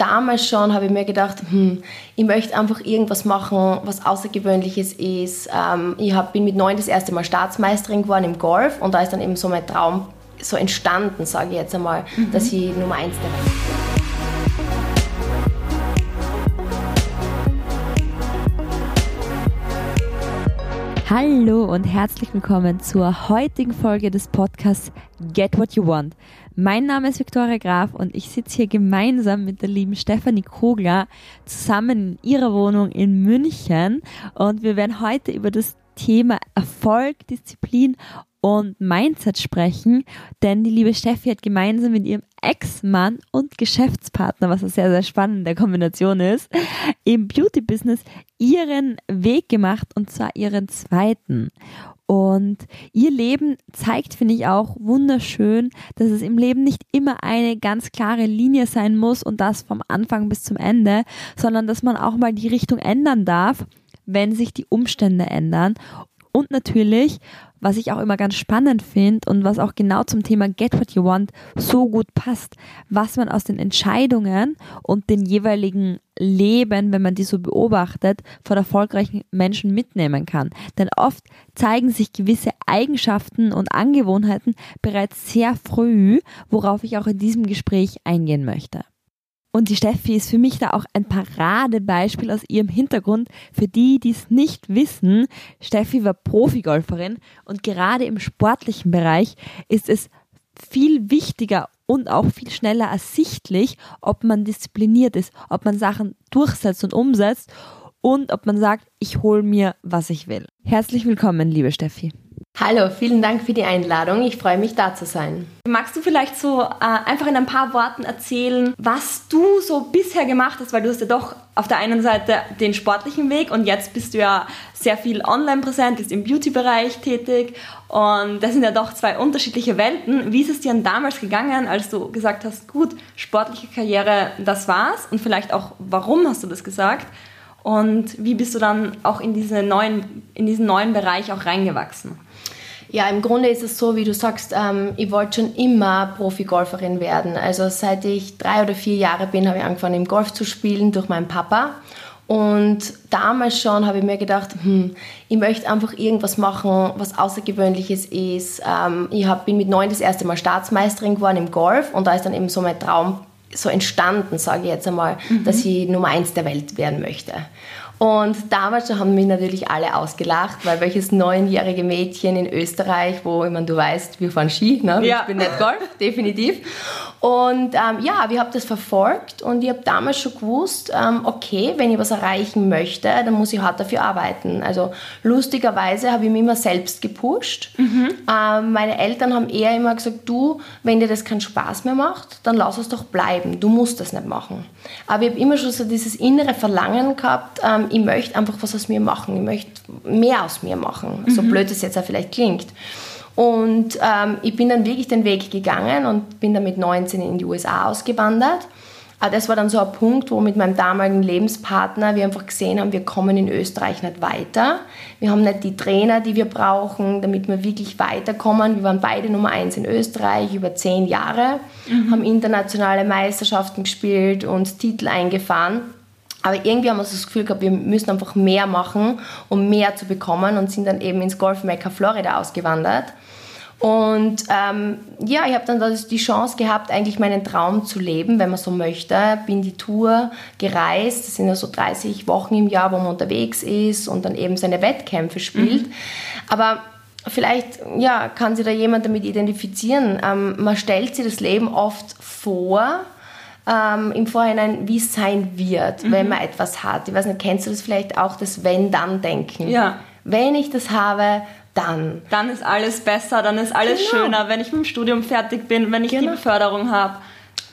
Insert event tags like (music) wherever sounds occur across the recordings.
damals schon habe ich mir gedacht, hm, ich möchte einfach irgendwas machen, was Außergewöhnliches ist. Ähm, ich hab, bin mit neun das erste Mal Staatsmeisterin geworden im Golf und da ist dann eben so mein Traum so entstanden, sage ich jetzt einmal, mhm. dass ich Nummer eins der Welt bin. Hallo und herzlich willkommen zur heutigen Folge des Podcasts Get What You Want. Mein Name ist Viktoria Graf und ich sitze hier gemeinsam mit der lieben Stefanie Kogler zusammen in ihrer Wohnung in München und wir werden heute über das Thema Erfolg, Disziplin und Mindset sprechen, denn die liebe Steffi hat gemeinsam mit ihrem Ex-Mann und Geschäftspartner, was eine sehr, sehr spannende Kombination ist, im Beauty-Business ihren Weg gemacht und zwar ihren zweiten. Und ihr Leben zeigt, finde ich auch wunderschön, dass es im Leben nicht immer eine ganz klare Linie sein muss und das vom Anfang bis zum Ende, sondern dass man auch mal die Richtung ändern darf, wenn sich die Umstände ändern. Und natürlich was ich auch immer ganz spannend finde und was auch genau zum Thema Get What You Want so gut passt, was man aus den Entscheidungen und den jeweiligen Leben, wenn man die so beobachtet, von erfolgreichen Menschen mitnehmen kann. Denn oft zeigen sich gewisse Eigenschaften und Angewohnheiten bereits sehr früh, worauf ich auch in diesem Gespräch eingehen möchte. Und die Steffi ist für mich da auch ein Paradebeispiel aus ihrem Hintergrund. Für die, die es nicht wissen, Steffi war Profigolferin und gerade im sportlichen Bereich ist es viel wichtiger und auch viel schneller ersichtlich, ob man diszipliniert ist, ob man Sachen durchsetzt und umsetzt und ob man sagt, ich hole mir, was ich will. Herzlich willkommen, liebe Steffi. Hallo, vielen Dank für die Einladung. Ich freue mich, da zu sein. Magst du vielleicht so äh, einfach in ein paar Worten erzählen, was du so bisher gemacht hast? Weil du hast ja doch auf der einen Seite den sportlichen Weg und jetzt bist du ja sehr viel online präsent, bist im Beauty-Bereich tätig und das sind ja doch zwei unterschiedliche Welten. Wie ist es dir denn damals gegangen, als du gesagt hast, gut, sportliche Karriere, das war's und vielleicht auch, warum hast du das gesagt? Und wie bist du dann auch in, diese neuen, in diesen neuen Bereich auch reingewachsen? Ja, im Grunde ist es so, wie du sagst, ähm, ich wollte schon immer Profi-Golferin werden. Also seit ich drei oder vier Jahre bin, habe ich angefangen im Golf zu spielen durch meinen Papa. Und damals schon habe ich mir gedacht, hm, ich möchte einfach irgendwas machen, was Außergewöhnliches ist. Ähm, ich hab, bin mit neun das erste Mal Staatsmeisterin geworden im Golf und da ist dann eben so mein Traum so entstanden, sage ich jetzt einmal, mhm. dass ich Nummer eins der Welt werden möchte. Und damals haben mich natürlich alle ausgelacht, weil welches neunjährige Mädchen in Österreich, wo, ich meine, du weißt, wir fahren Ski, ne? Ja. ich bin nicht Golf, (laughs) definitiv. Und ähm, ja, wir haben das verfolgt und ich habe damals schon gewusst, ähm, okay, wenn ich was erreichen möchte, dann muss ich hart dafür arbeiten. Also lustigerweise habe ich mich immer selbst gepusht. Mhm. Ähm, meine Eltern haben eher immer gesagt, du, wenn dir das keinen Spaß mehr macht, dann lass es doch bleiben. Du musst das nicht machen. Aber ich habe immer schon so dieses innere Verlangen gehabt, ich möchte einfach was aus mir machen. Ich möchte mehr aus mir machen. Mhm. So blöd es jetzt auch vielleicht klingt. Und ähm, ich bin dann wirklich den Weg gegangen und bin dann mit 19 in die USA ausgewandert. Aber das war dann so ein Punkt, wo mit meinem damaligen Lebenspartner wir einfach gesehen haben, wir kommen in Österreich nicht weiter. Wir haben nicht die Trainer, die wir brauchen, damit wir wirklich weiterkommen. Wir waren beide Nummer eins in Österreich über zehn Jahre, mhm. haben internationale Meisterschaften gespielt und Titel eingefahren. Aber irgendwie haben wir so das Gefühl gehabt, wir müssen einfach mehr machen, um mehr zu bekommen und sind dann eben ins Golf Mecca Florida ausgewandert. Und ähm, ja, ich habe dann die Chance gehabt, eigentlich meinen Traum zu leben, wenn man so möchte. Bin die Tour gereist. Das sind ja so 30 Wochen im Jahr, wo man unterwegs ist und dann eben seine Wettkämpfe spielt. Mhm. Aber vielleicht ja, kann sich da jemand damit identifizieren. Ähm, man stellt sich das Leben oft vor, ähm, im Vorhinein, wie es sein wird, mhm. wenn man etwas hat. Ich weiß nicht, kennst du das vielleicht auch, das Wenn-Dann-Denken? Ja. Wenn ich das habe, dann. Dann ist alles besser, dann ist alles genau. schöner, wenn ich mit dem Studium fertig bin, wenn ich genau. die Beförderung habe.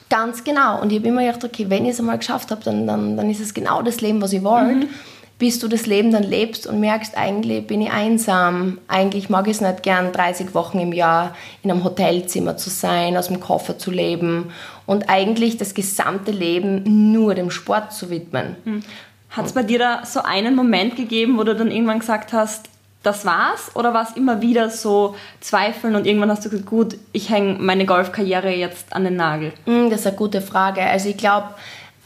Ganz genau. Und ich habe immer gedacht, okay, wenn ich es einmal geschafft habe, dann, dann, dann ist es genau das Leben, was ich wollte. Mhm. Bis du das Leben dann lebst und merkst, eigentlich bin ich einsam. Eigentlich mag ich es nicht gern, 30 Wochen im Jahr in einem Hotelzimmer zu sein, aus dem Koffer zu leben und eigentlich das gesamte Leben nur dem Sport zu widmen. Mhm. Hat es bei dir da so einen Moment gegeben, wo du dann irgendwann gesagt hast, das war's? Oder war es immer wieder so Zweifeln und irgendwann hast du gesagt, gut, ich hänge meine Golfkarriere jetzt an den Nagel? Mm, das ist eine gute Frage. Also ich glaube,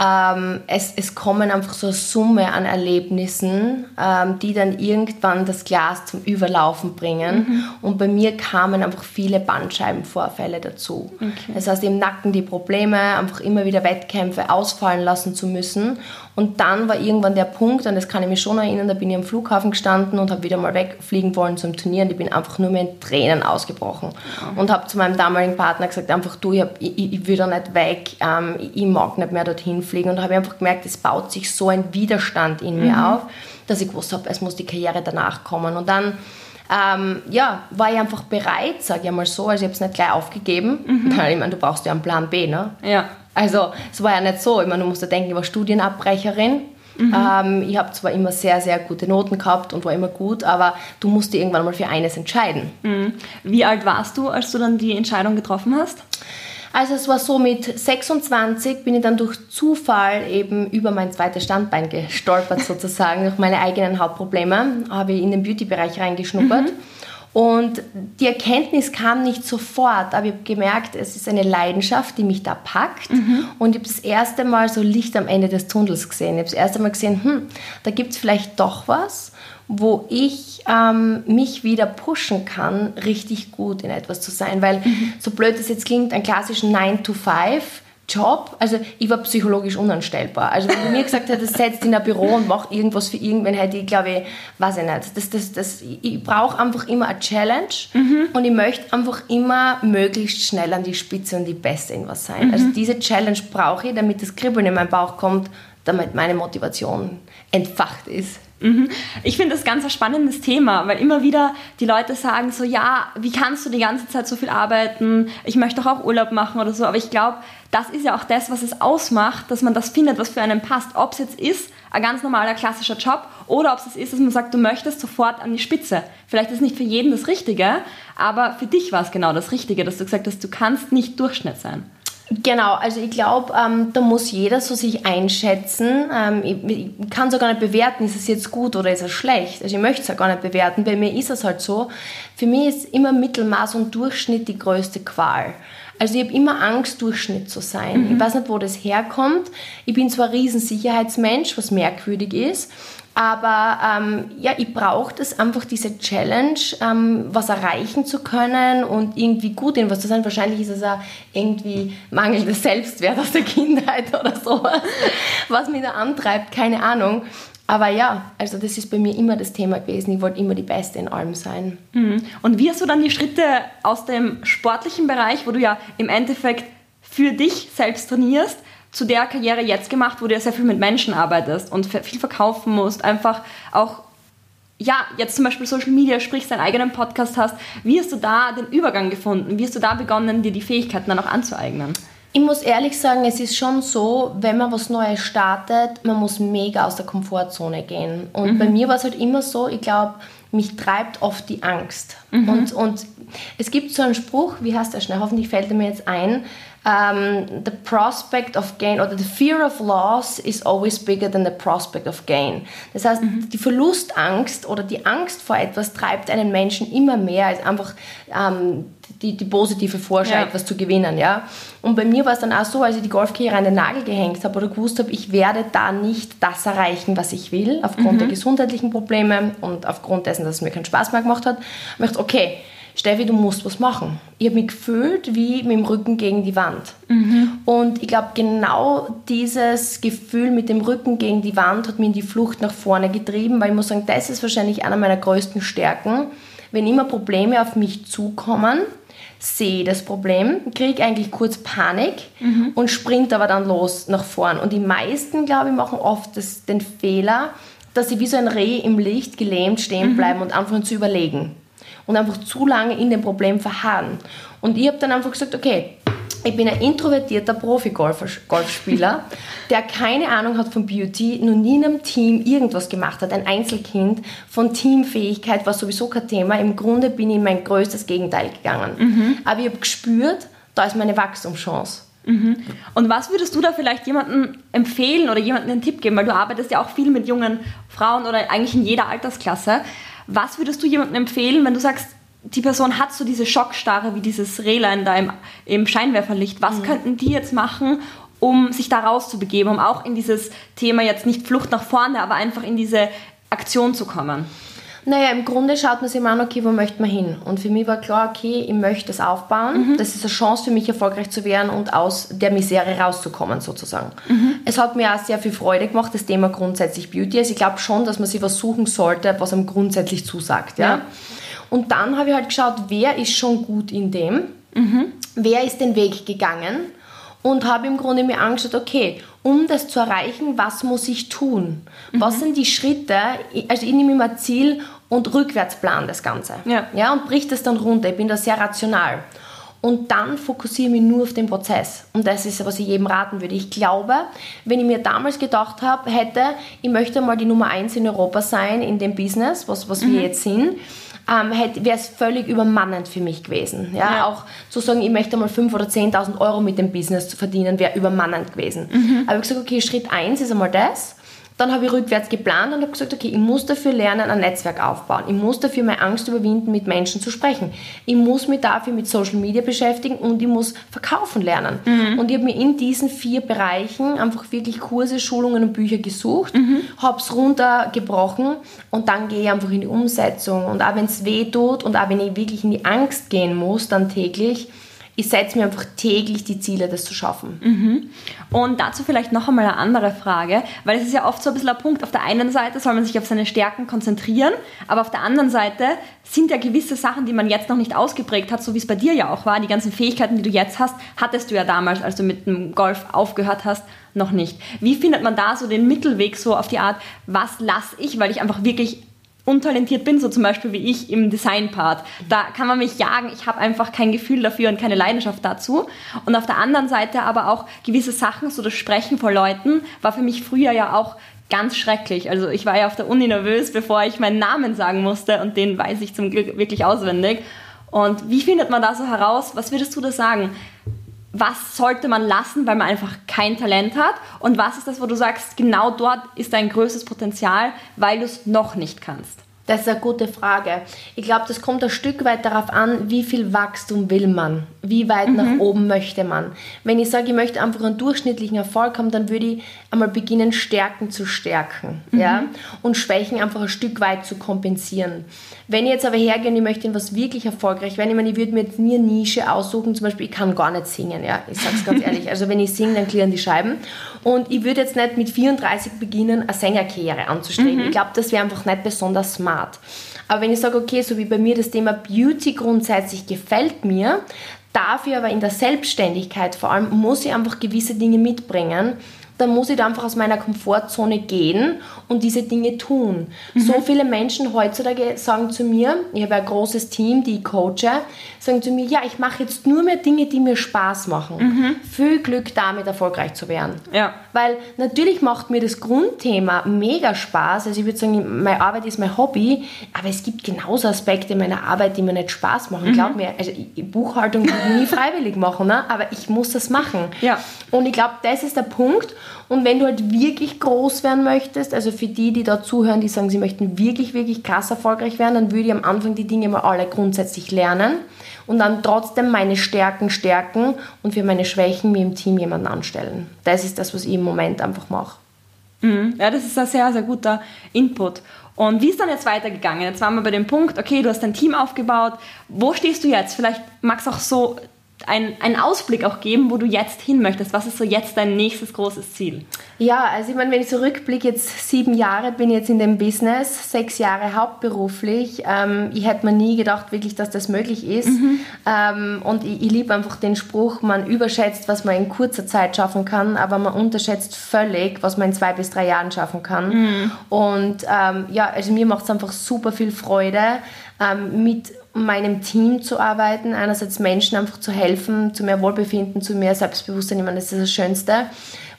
ähm, es, es kommen einfach so eine Summe an Erlebnissen, ähm, die dann irgendwann das Glas zum Überlaufen bringen. Mhm. Und bei mir kamen einfach viele Bandscheibenvorfälle dazu. Okay. Das heißt, im Nacken die Probleme, einfach immer wieder Wettkämpfe ausfallen lassen zu müssen. Und dann war irgendwann der Punkt, und das kann ich mich schon erinnern, da bin ich am Flughafen gestanden und habe wieder mal wegfliegen wollen zum Turnieren. Ich bin einfach nur mehr in Tränen ausgebrochen. Mhm. Und habe zu meinem damaligen Partner gesagt, einfach du, ich, ich, ich will da nicht weg, ähm, ich mag nicht mehr dorthin fliegen. Und habe einfach gemerkt, es baut sich so ein Widerstand in mir mhm. auf, dass ich gewusst habe, es muss die Karriere danach kommen. Und dann ähm, ja, war ich einfach bereit, sage ich mal so. Also ich habe es nicht gleich aufgegeben, mhm. (laughs) weil ich meine, du brauchst ja einen Plan B, ne? Ja. Also es war ja nicht so. Ich meine, du musst ja denken, ich war Studienabbrecherin. Mhm. Ähm, ich habe zwar immer sehr, sehr gute Noten gehabt und war immer gut, aber du musst dir irgendwann mal für eines entscheiden. Mhm. Wie alt warst du, als du dann die Entscheidung getroffen hast? Also es war so, mit 26 bin ich dann durch Zufall eben über mein zweites Standbein gestolpert (laughs) sozusagen, durch meine eigenen Hautprobleme, habe ich in den Beauty-Bereich reingeschnuppert. Mhm. Und die Erkenntnis kam nicht sofort, aber ich habe gemerkt, es ist eine Leidenschaft, die mich da packt. Mhm. Und ich habe das erste Mal so Licht am Ende des Tunnels gesehen. Ich habe das erste Mal gesehen, hm, da gibt es vielleicht doch was, wo ich ähm, mich wieder pushen kann, richtig gut in etwas zu sein. Weil, mhm. so blöd es jetzt klingt, ein klassischen 9 to 5 Job, also ich war psychologisch unanstellbar. Also wenn du mir gesagt hättest, setz in ein Büro und mach irgendwas für irgendwen, hätte ich, glaube ich, weiß ich nicht. Das, das, das, ich brauche einfach immer eine Challenge mhm. und ich möchte einfach immer möglichst schnell an die Spitze und die Beste in was sein. Mhm. Also diese Challenge brauche ich, damit das Kribbeln in meinen Bauch kommt, damit meine Motivation entfacht ist. Mhm. Ich finde das ganz ein spannendes Thema, weil immer wieder die Leute sagen so, ja, wie kannst du die ganze Zeit so viel arbeiten? Ich möchte doch auch Urlaub machen oder so. Aber ich glaube, das ist ja auch das, was es ausmacht, dass man das findet, was für einen passt. Ob es jetzt ist, ein ganz normaler klassischer Job oder ob es ist, dass man sagt, du möchtest sofort an die Spitze. Vielleicht ist nicht für jeden das Richtige, aber für dich war es genau das Richtige, dass du gesagt hast, du kannst nicht Durchschnitt sein. Genau, also ich glaube, ähm, da muss jeder so sich einschätzen. Ähm, ich, ich, kann es auch gar nicht bewerten, ist es jetzt gut oder ist es schlecht. Also ich möchte es ja gar nicht bewerten. Bei mir ist es halt so. Für mich ist immer Mittelmaß und Durchschnitt die größte Qual. Also ich habe immer Angst, Durchschnitt zu sein. Mhm. Ich weiß nicht, wo das herkommt. Ich bin zwar ein Riesensicherheitsmensch, was merkwürdig ist, aber ähm, ja, ich brauche das einfach, diese Challenge, ähm, was erreichen zu können und irgendwie gut in was zu sein. Wahrscheinlich ist es auch irgendwie mangelndes Selbstwert aus der Kindheit (laughs) oder sowas, was mich da antreibt, keine Ahnung. Aber ja, also das ist bei mir immer das Thema gewesen. Ich wollte immer die Beste in allem sein. Mhm. Und wie hast du dann die Schritte aus dem sportlichen Bereich, wo du ja im Endeffekt für dich selbst trainierst, zu der Karriere jetzt gemacht, wo du ja sehr viel mit Menschen arbeitest und viel verkaufen musst, einfach auch ja, jetzt zum Beispiel Social Media sprichst, deinen eigenen Podcast hast, wie hast du da den Übergang gefunden? Wie hast du da begonnen, dir die Fähigkeiten dann auch anzueignen? Ich muss ehrlich sagen, es ist schon so, wenn man was Neues startet, man muss mega aus der Komfortzone gehen. Und mhm. bei mir war es halt immer so, ich glaube, mich treibt oft die Angst. Mhm. Und, und es gibt so einen Spruch, wie heißt der schnell? Hoffentlich fällt er mir jetzt ein um, the prospect of gain oder the fear of loss is always bigger than the prospect of gain. Das heißt, mhm. die Verlustangst oder die Angst vor etwas treibt einen Menschen immer mehr als einfach ähm, die, die positive Vorschau, ja. etwas zu gewinnen. Ja? Und bei mir war es dann auch so, als ich die Golfkarriere an den Nagel gehängt habe oder gewusst habe, ich werde da nicht das erreichen, was ich will, aufgrund mhm. der gesundheitlichen Probleme und aufgrund dessen, dass es mir keinen Spaß mehr gemacht hat, ich gedacht, okay, Steffi, du musst was machen. Ich habe mich gefühlt wie mit dem Rücken gegen die Wand. Mhm. Und ich glaube, genau dieses Gefühl mit dem Rücken gegen die Wand hat mich in die Flucht nach vorne getrieben, weil ich muss sagen, das ist wahrscheinlich einer meiner größten Stärken. Wenn immer Probleme auf mich zukommen, sehe das Problem, kriege eigentlich kurz Panik mhm. und sprint aber dann los nach vorn. Und die meisten, glaube ich, machen oft das, den Fehler, dass sie wie so ein Reh im Licht gelähmt stehen mhm. bleiben mhm. und anfangen zu überlegen und einfach zu lange in dem Problem verharren. Und ich habe dann einfach gesagt, okay, ich bin ein introvertierter Profi-Golfspieler, (laughs) der keine Ahnung hat von Beauty, noch nie in einem Team irgendwas gemacht hat, ein Einzelkind. Von Teamfähigkeit war sowieso kein Thema. Im Grunde bin ich in mein größtes Gegenteil gegangen. Mhm. Aber ich habe gespürt, da ist meine Wachstumschance. Mhm. Und was würdest du da vielleicht jemandem empfehlen oder jemandem einen Tipp geben? Weil du arbeitest ja auch viel mit jungen Frauen oder eigentlich in jeder Altersklasse. Was würdest du jemandem empfehlen, wenn du sagst, die Person hat so diese Schockstarre wie dieses Rehlein da im, im Scheinwerferlicht. Was mhm. könnten die jetzt machen, um sich da rauszubegeben, um auch in dieses Thema jetzt nicht Flucht nach vorne, aber einfach in diese Aktion zu kommen? Naja, im Grunde schaut man sich mal an, okay, wo möchte man hin? Und für mich war klar, okay, ich möchte das aufbauen. Mhm. Das ist eine Chance für mich, erfolgreich zu werden und aus der Misere rauszukommen, sozusagen. Mhm. Es hat mir auch sehr viel Freude gemacht, das Thema grundsätzlich Beauty. Also ich glaube schon, dass man sich was suchen sollte, was einem grundsätzlich zusagt. Ja? ja. Und dann habe ich halt geschaut, wer ist schon gut in dem? Mhm. Wer ist den Weg gegangen? und habe im Grunde mir angeschaut, okay, um das zu erreichen, was muss ich tun? Mhm. Was sind die Schritte? Also ich nehme immer Ziel und rückwärts plan das Ganze. Ja. ja. Und brich das dann runter. Ich bin da sehr rational. Und dann fokussiere ich mich nur auf den Prozess. Und das ist, was ich jedem raten würde. Ich glaube, wenn ich mir damals gedacht habe, hätte, ich möchte mal die Nummer eins in Europa sein in dem Business, was, was mhm. wir jetzt sind, ähm, wäre es völlig übermannend für mich gewesen. Ja? ja? Auch zu sagen, ich möchte mal 5.000 oder 10.000 Euro mit dem Business verdienen, wäre übermannend gewesen. Mhm. Aber ich gesagt, okay, Schritt 1 ist einmal das. Dann habe ich rückwärts geplant und habe gesagt, okay, ich muss dafür lernen, ein Netzwerk aufbauen. Ich muss dafür meine Angst überwinden, mit Menschen zu sprechen. Ich muss mich dafür mit Social Media beschäftigen und ich muss verkaufen lernen. Mhm. Und ich habe mir in diesen vier Bereichen einfach wirklich Kurse, Schulungen und Bücher gesucht, mhm. habe es runtergebrochen und dann gehe ich einfach in die Umsetzung. Und auch wenn es weh tut und auch wenn ich wirklich in die Angst gehen muss, dann täglich, ich setze mir einfach täglich die Ziele, das zu schaffen. Mhm. Und dazu vielleicht noch einmal eine andere Frage, weil es ist ja oft so ein bisschen ein Punkt, auf der einen Seite soll man sich auf seine Stärken konzentrieren, aber auf der anderen Seite sind ja gewisse Sachen, die man jetzt noch nicht ausgeprägt hat, so wie es bei dir ja auch war, die ganzen Fähigkeiten, die du jetzt hast, hattest du ja damals, als du mit dem Golf aufgehört hast, noch nicht. Wie findet man da so den Mittelweg so auf die Art, was lasse ich, weil ich einfach wirklich untalentiert bin, so zum Beispiel wie ich im Design-Part. Da kann man mich jagen, ich habe einfach kein Gefühl dafür und keine Leidenschaft dazu. Und auf der anderen Seite aber auch gewisse Sachen, so das Sprechen vor Leuten, war für mich früher ja auch ganz schrecklich. Also ich war ja auf der Uni nervös, bevor ich meinen Namen sagen musste und den weiß ich zum Glück wirklich auswendig. Und wie findet man da so heraus? Was würdest du da sagen? Was sollte man lassen, weil man einfach kein Talent hat und was ist das, wo du sagst, genau dort ist dein größtes Potenzial, weil du es noch nicht kannst? Das ist eine gute Frage. Ich glaube, das kommt ein Stück weit darauf an, wie viel Wachstum will man, wie weit mhm. nach oben möchte man. Wenn ich sage, ich möchte einfach einen durchschnittlichen Erfolg haben, dann würde ich einmal beginnen, Stärken zu stärken mhm. ja? und Schwächen einfach ein Stück weit zu kompensieren. Wenn ich jetzt aber hergehe und ich möchte in was wirklich erfolgreich werden, ich meine, ich würde mir jetzt nie eine Nische aussuchen, zum Beispiel, ich kann gar nicht singen, ja, ich sage es ganz (laughs) ehrlich. Also wenn ich singe, dann klirren die Scheiben. Und ich würde jetzt nicht mit 34 beginnen, eine Sängerkarriere anzustreben. Mhm. Ich glaube, das wäre einfach nicht besonders smart. Aber wenn ich sage, okay, so wie bei mir das Thema Beauty grundsätzlich gefällt mir, dafür aber in der Selbstständigkeit vor allem muss ich einfach gewisse Dinge mitbringen, dann muss ich da einfach aus meiner Komfortzone gehen und diese Dinge tun. Mhm. So viele Menschen heutzutage sagen zu mir, ich habe ein großes Team, die ich coache, sagen zu mir, ja, ich mache jetzt nur mehr Dinge, die mir Spaß machen. Mhm. Viel Glück damit erfolgreich zu werden. Ja. Weil natürlich macht mir das Grundthema mega Spaß. Also ich würde sagen, meine Arbeit ist mein Hobby, aber es gibt genauso Aspekte meiner Arbeit, die mir nicht Spaß machen. Mhm. Glaub mir, also Buchhaltung würde ich nie (laughs) freiwillig machen, ne? aber ich muss das machen. Ja. Und ich glaube, das ist der Punkt. Und wenn du halt wirklich groß werden möchtest, also für die, die da zuhören, die sagen, sie möchten wirklich, wirklich krass erfolgreich werden, dann würde ich am Anfang die Dinge mal alle grundsätzlich lernen und dann trotzdem meine Stärken stärken und für meine Schwächen mir im Team jemanden anstellen. Das ist das, was ich im Moment einfach mache. Mhm. Ja, das ist ein sehr, sehr guter Input. Und wie ist dann jetzt weitergegangen? Jetzt waren wir bei dem Punkt, okay, du hast dein Team aufgebaut. Wo stehst du jetzt? Vielleicht magst du auch so ein, einen Ausblick auch geben, wo du jetzt hin möchtest. Was ist so jetzt dein nächstes großes Ziel? Ja, also ich meine, wenn ich zurückblicke, jetzt sieben Jahre bin ich jetzt in dem Business, sechs Jahre hauptberuflich. Ähm, ich hätte mir nie gedacht, wirklich, dass das möglich ist. Mhm. Ähm, und ich, ich liebe einfach den Spruch, man überschätzt, was man in kurzer Zeit schaffen kann, aber man unterschätzt völlig, was man in zwei bis drei Jahren schaffen kann. Mhm. Und ähm, ja, also mir macht es einfach super viel Freude, ähm, mit meinem Team zu arbeiten, einerseits Menschen einfach zu helfen, zu mehr Wohlbefinden, zu mehr Selbstbewusstsein, ich meine, das ist das Schönste.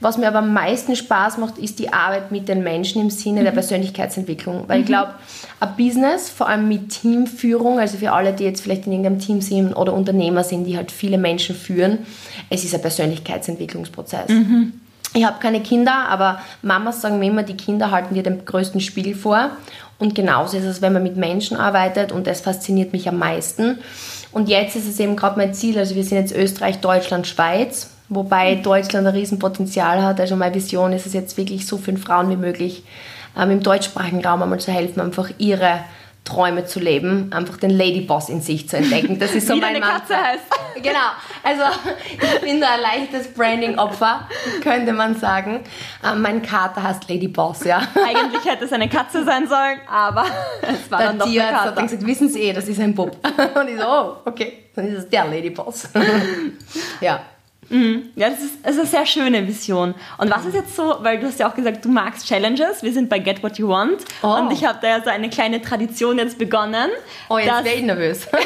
Was mir aber am meisten Spaß macht, ist die Arbeit mit den Menschen im Sinne mhm. der Persönlichkeitsentwicklung. Weil mhm. ich glaube, ein Business, vor allem mit Teamführung, also für alle, die jetzt vielleicht in irgendeinem Team sind oder Unternehmer sind, die halt viele Menschen führen, es ist ein Persönlichkeitsentwicklungsprozess. Mhm. Ich habe keine Kinder, aber Mamas sagen mir immer, die Kinder halten dir den größten Spiegel vor. Und genauso ist es, wenn man mit Menschen arbeitet und das fasziniert mich am meisten. Und jetzt ist es eben gerade mein Ziel, also wir sind jetzt Österreich, Deutschland, Schweiz, wobei Deutschland ein Riesenpotenzial hat. Also meine Vision ist es jetzt wirklich so vielen Frauen wie möglich ähm, im deutschsprachigen Raum einmal zu helfen, einfach ihre Träume zu leben, einfach den Ladyboss in sich zu entdecken. Das ist so mein deine Katze Mantra. heißt. Genau, also ich bin da ein leichtes Branding-Opfer, könnte man sagen. Ähm, mein Kater heißt Ladyboss, ja. Eigentlich hätte es eine Katze sein sollen, aber es war Der dann doch der Tierarzt hat Kater. dann gesagt, wissen Sie eh, das ist ein Bub. (laughs) Und ich so, oh, okay, dann ist es der Ladyboss. (laughs) ja. Ja, das ist, das ist eine sehr schöne Vision. Und was ist jetzt so, weil du hast ja auch gesagt, du magst Challenges, wir sind bei Get What You Want Oh. und ich habe da ja so eine kleine Tradition jetzt begonnen. Oh, jetzt wäre ich nervös. (laughs)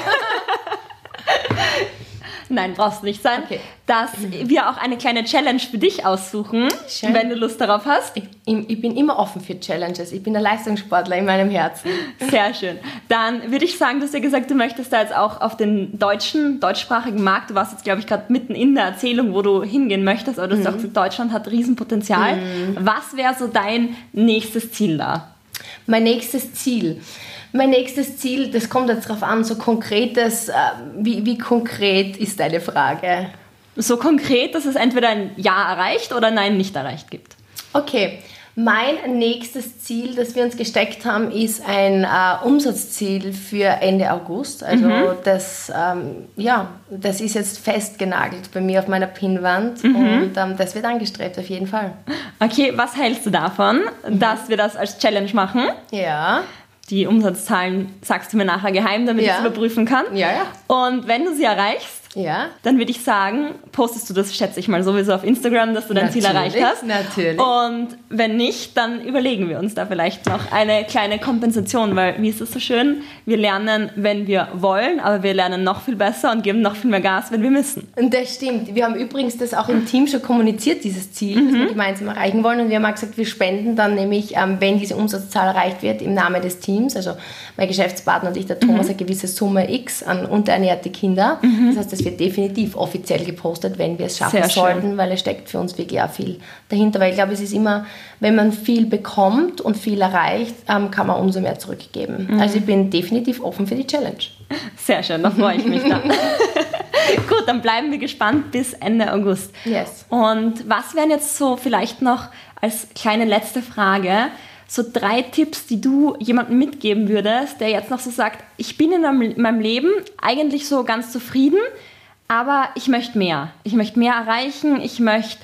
Nein, brauchst du nicht sein. Okay. Dass wir auch eine kleine Challenge für dich aussuchen, Schön. wenn du Lust darauf hast. Ich, ich bin immer offen für Challenges. Ich bin der Leistungssportler in meinem Herzen. Sehr schön. Dann würde ich sagen, du hast ja gesagt, du möchtest da jetzt auch auf den deutschen, deutschsprachigen Markt. Du warst jetzt, glaube ich, gerade mitten in der Erzählung, wo du hingehen möchtest, aber du hast auch gesagt, Deutschland hat Riesenpotenzial. Was wäre so dein nächstes Ziel da? Mein nächstes Ziel. Mein nächstes Ziel, das kommt jetzt darauf an, so konkretes, äh, wie, wie konkret ist deine Frage? So konkret, dass es entweder ein Ja erreicht oder Nein nicht erreicht gibt. Okay, mein nächstes Ziel, das wir uns gesteckt haben, ist ein äh, Umsatzziel für Ende August. Also das, ähm, ja, das ist jetzt festgenagelt bei mir auf meiner Pinnwand und ähm, das wird angestrebt auf jeden Fall. Okay, was hältst du davon, dass wir das als Challenge machen? Ja, Die Umsatzzahlen sagst du mir nachher geheim, damit Ja. ich es überprüfen kann. ja, ja. Und wenn du sie erreichst, Ja, dann würde ich sagen, postest du das, schätze ich mal, sowieso auf Instagram, dass du dein Ziel Natürlich, erreicht hast. natürlich. Und wenn nicht, dann überlegen wir uns da vielleicht noch eine kleine Kompensation, weil, wie ist es so schön? Wir lernen, wenn wir wollen, aber wir lernen noch viel besser und geben noch viel mehr Gas, wenn wir müssen. Und das stimmt. Wir haben übrigens das auch im Team schon kommuniziert, dieses Ziel, das wir gemeinsam erreichen wollen. Und wir haben auch gesagt, wir spenden dann nämlich, ähm, wenn diese Umsatzzahl erreicht wird, im Namen des Teams, also mein Geschäftspartner und ich, der Thomas, eine gewisse Summe X an unterernährte Kinder. Das heißt, das wird definitiv offiziell gepostet, wenn wir es schaffen Sehr schön. sollten, weil es steckt für uns wirklich auch viel dahinter. Weil ich glaube, es ist immer, wenn man viel bekommt und viel erreicht, ähm, kann man umso mehr zurückgeben. Also ich bin definitiv offen für die Challenge. Sehr schön, da freue ich mich dann. (laughs) Gut, dann bleiben wir gespannt bis Ende August. Yes. Und was wären jetzt so vielleicht noch als kleine letzte Frage so drei Tipps, die du jemandem mitgeben würdest, der jetzt noch so sagt, ich bin in meinem Leben eigentlich so ganz zufrieden, aber ich möchte mehr. Ich möchte mehr erreichen, ich möchte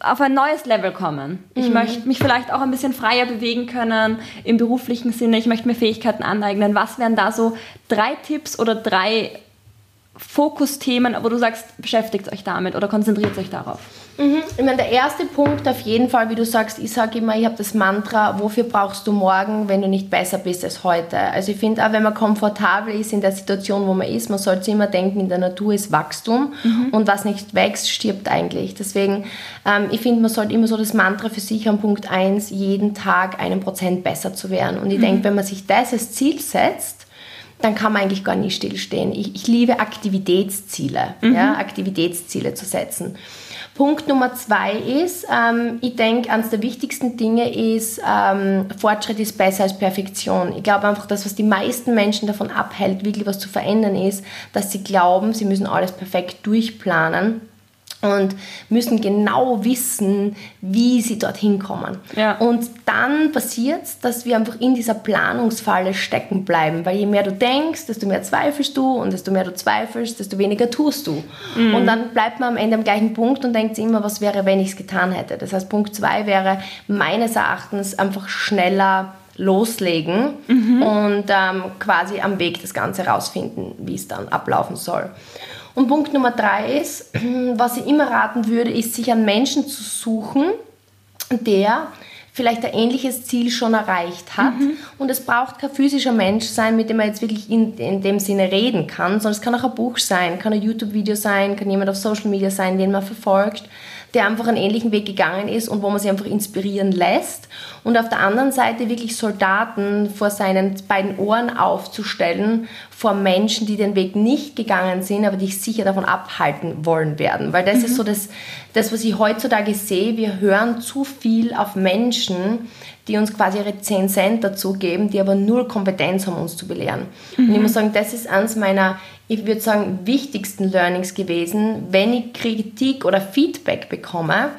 auf ein neues Level kommen. Ich möchte mich vielleicht auch ein bisschen freier bewegen können im beruflichen Sinne. Ich möchte mir Fähigkeiten aneignen. Was wären da so drei Tipps oder drei Fokusthemen, wo du sagst, beschäftigt euch damit oder konzentriert euch darauf? Mhm. Ich meine, der erste Punkt auf jeden Fall, wie du sagst, ich sage immer, ich habe das Mantra, wofür brauchst du morgen, wenn du nicht besser bist als heute? Also ich finde auch, wenn man komfortabel ist in der Situation, wo man ist, man sollte immer denken, in der Natur ist Wachstum und was nicht wächst, stirbt eigentlich. Deswegen, ähm, ich finde, man sollte immer so das Mantra für sich an Punkt 1, jeden Tag einen Prozent besser zu werden. Und ich denke, wenn man sich das als Ziel setzt, dann kann man eigentlich gar nie stillstehen. Ich, ich liebe Aktivitätsziele, ja, Aktivitätsziele zu setzen. Punkt Nummer zwei ist, ähm, ich denke, eines der wichtigsten Dinge ist, ähm, Fortschritt ist besser als Perfektion. Ich glaube einfach, dass was die meisten Menschen davon abhält, wirklich was zu verändern ist, dass sie glauben, sie müssen alles perfekt durchplanen und müssen genau wissen, wie sie dorthin kommen. Ja. Und dann passiert es, dass wir einfach in dieser Planungsfalle stecken bleiben, weil je mehr du denkst, desto mehr zweifelst du und desto mehr du zweifelst, desto weniger tust du. Und dann bleibt man am Ende am gleichen Punkt und denkt immer, was wäre, wenn ich es getan hätte. Das heißt, Punkt zwei wäre meines Erachtens einfach schneller loslegen und ähm, quasi am Weg das Ganze rausfinden, wie es dann ablaufen soll. Und Punkt Nummer drei ist, (clears throat) was ich immer raten würde, ist, sich einen Menschen zu suchen, der vielleicht ein ähnliches Ziel schon erreicht hat. Und es braucht kein physischer Mensch sein, mit dem man jetzt wirklich in, in dem Sinne reden kann, sondern es kann auch ein Buch sein, kann ein YouTube-Video sein, kann jemand auf Social Media sein, den man verfolgt, der einfach einen ähnlichen Weg gegangen ist und wo man sich einfach inspirieren lässt. Und auf der anderen Seite wirklich Soldaten vor seinen beiden Ohren aufzustellen, vor Menschen, die den Weg nicht gegangen sind, aber dich sicher davon abhalten wollen werden. Weil das mhm. ist so das, das, was ich heutzutage sehe. Wir hören zu viel auf Menschen, die uns quasi ihre 10 Cent dazu geben, die aber null Kompetenz haben, uns zu belehren. Mhm. Und ich mhm. muss sagen, das ist eines meiner, ich würde sagen, wichtigsten Learnings gewesen, wenn ich Kritik oder Feedback bekomme,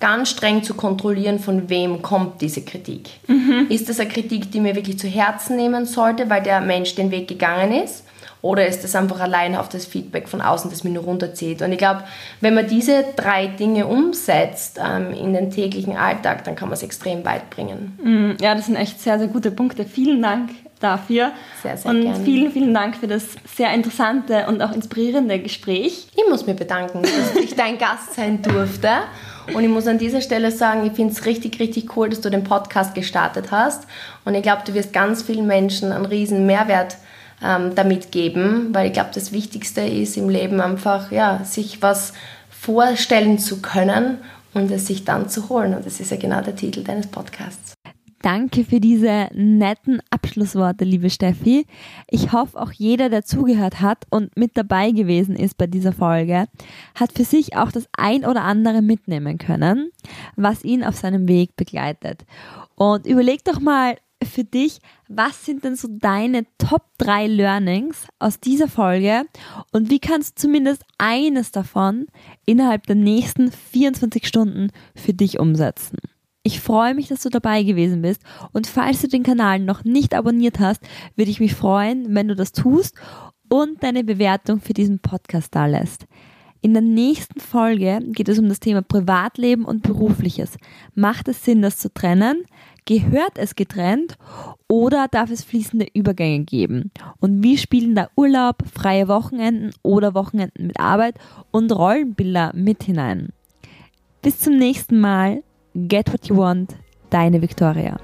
ganz streng zu kontrollieren, von wem kommt diese Kritik. Mhm. Ist das eine Kritik, die mir wirklich zu Herzen nehmen sollte, weil der Mensch den Weg gegangen ist? Oder ist das einfach allein auf das Feedback von außen, das mich nur runterzieht? Und ich glaube, wenn man diese drei Dinge umsetzt ähm, in den täglichen Alltag, dann kann man es extrem weit bringen. Mhm. Ja, das sind echt sehr, sehr gute Punkte. Vielen Dank dafür. Sehr, sehr und gerne. vielen, vielen Dank für das sehr interessante und auch inspirierende Gespräch. Ich muss mich bedanken, dass ich dein Gast sein durfte. Und ich muss an dieser Stelle sagen, ich finde es richtig, richtig cool, dass du den Podcast gestartet hast. Und ich glaube, du wirst ganz vielen Menschen einen riesen Mehrwert ähm, damit geben, weil ich glaube, das Wichtigste ist im Leben einfach, ja, sich was vorstellen zu können und es sich dann zu holen. Und das ist ja genau der Titel deines Podcasts. Danke für diese netten Abschlussworte, liebe Steffi. Ich hoffe, auch jeder, der zugehört hat und mit dabei gewesen ist bei dieser Folge, hat für sich auch das ein oder andere mitnehmen können, was ihn auf seinem Weg begleitet. Und überleg doch mal für dich, was sind denn so deine Top 3 Learnings aus dieser Folge und wie kannst du zumindest eines davon innerhalb der nächsten 24 Stunden für dich umsetzen? Ich freue mich, dass du dabei gewesen bist und falls du den Kanal noch nicht abonniert hast, würde ich mich freuen, wenn du das tust und deine Bewertung für diesen Podcast da lässt. In der nächsten Folge geht es um das Thema Privatleben und Berufliches. Macht es Sinn, das zu trennen? Gehört es getrennt oder darf es fließende Übergänge geben? Und wie spielen da Urlaub, freie Wochenenden oder Wochenenden mit Arbeit und Rollenbilder mit hinein? Bis zum nächsten Mal. Get what you want, deine Victoria.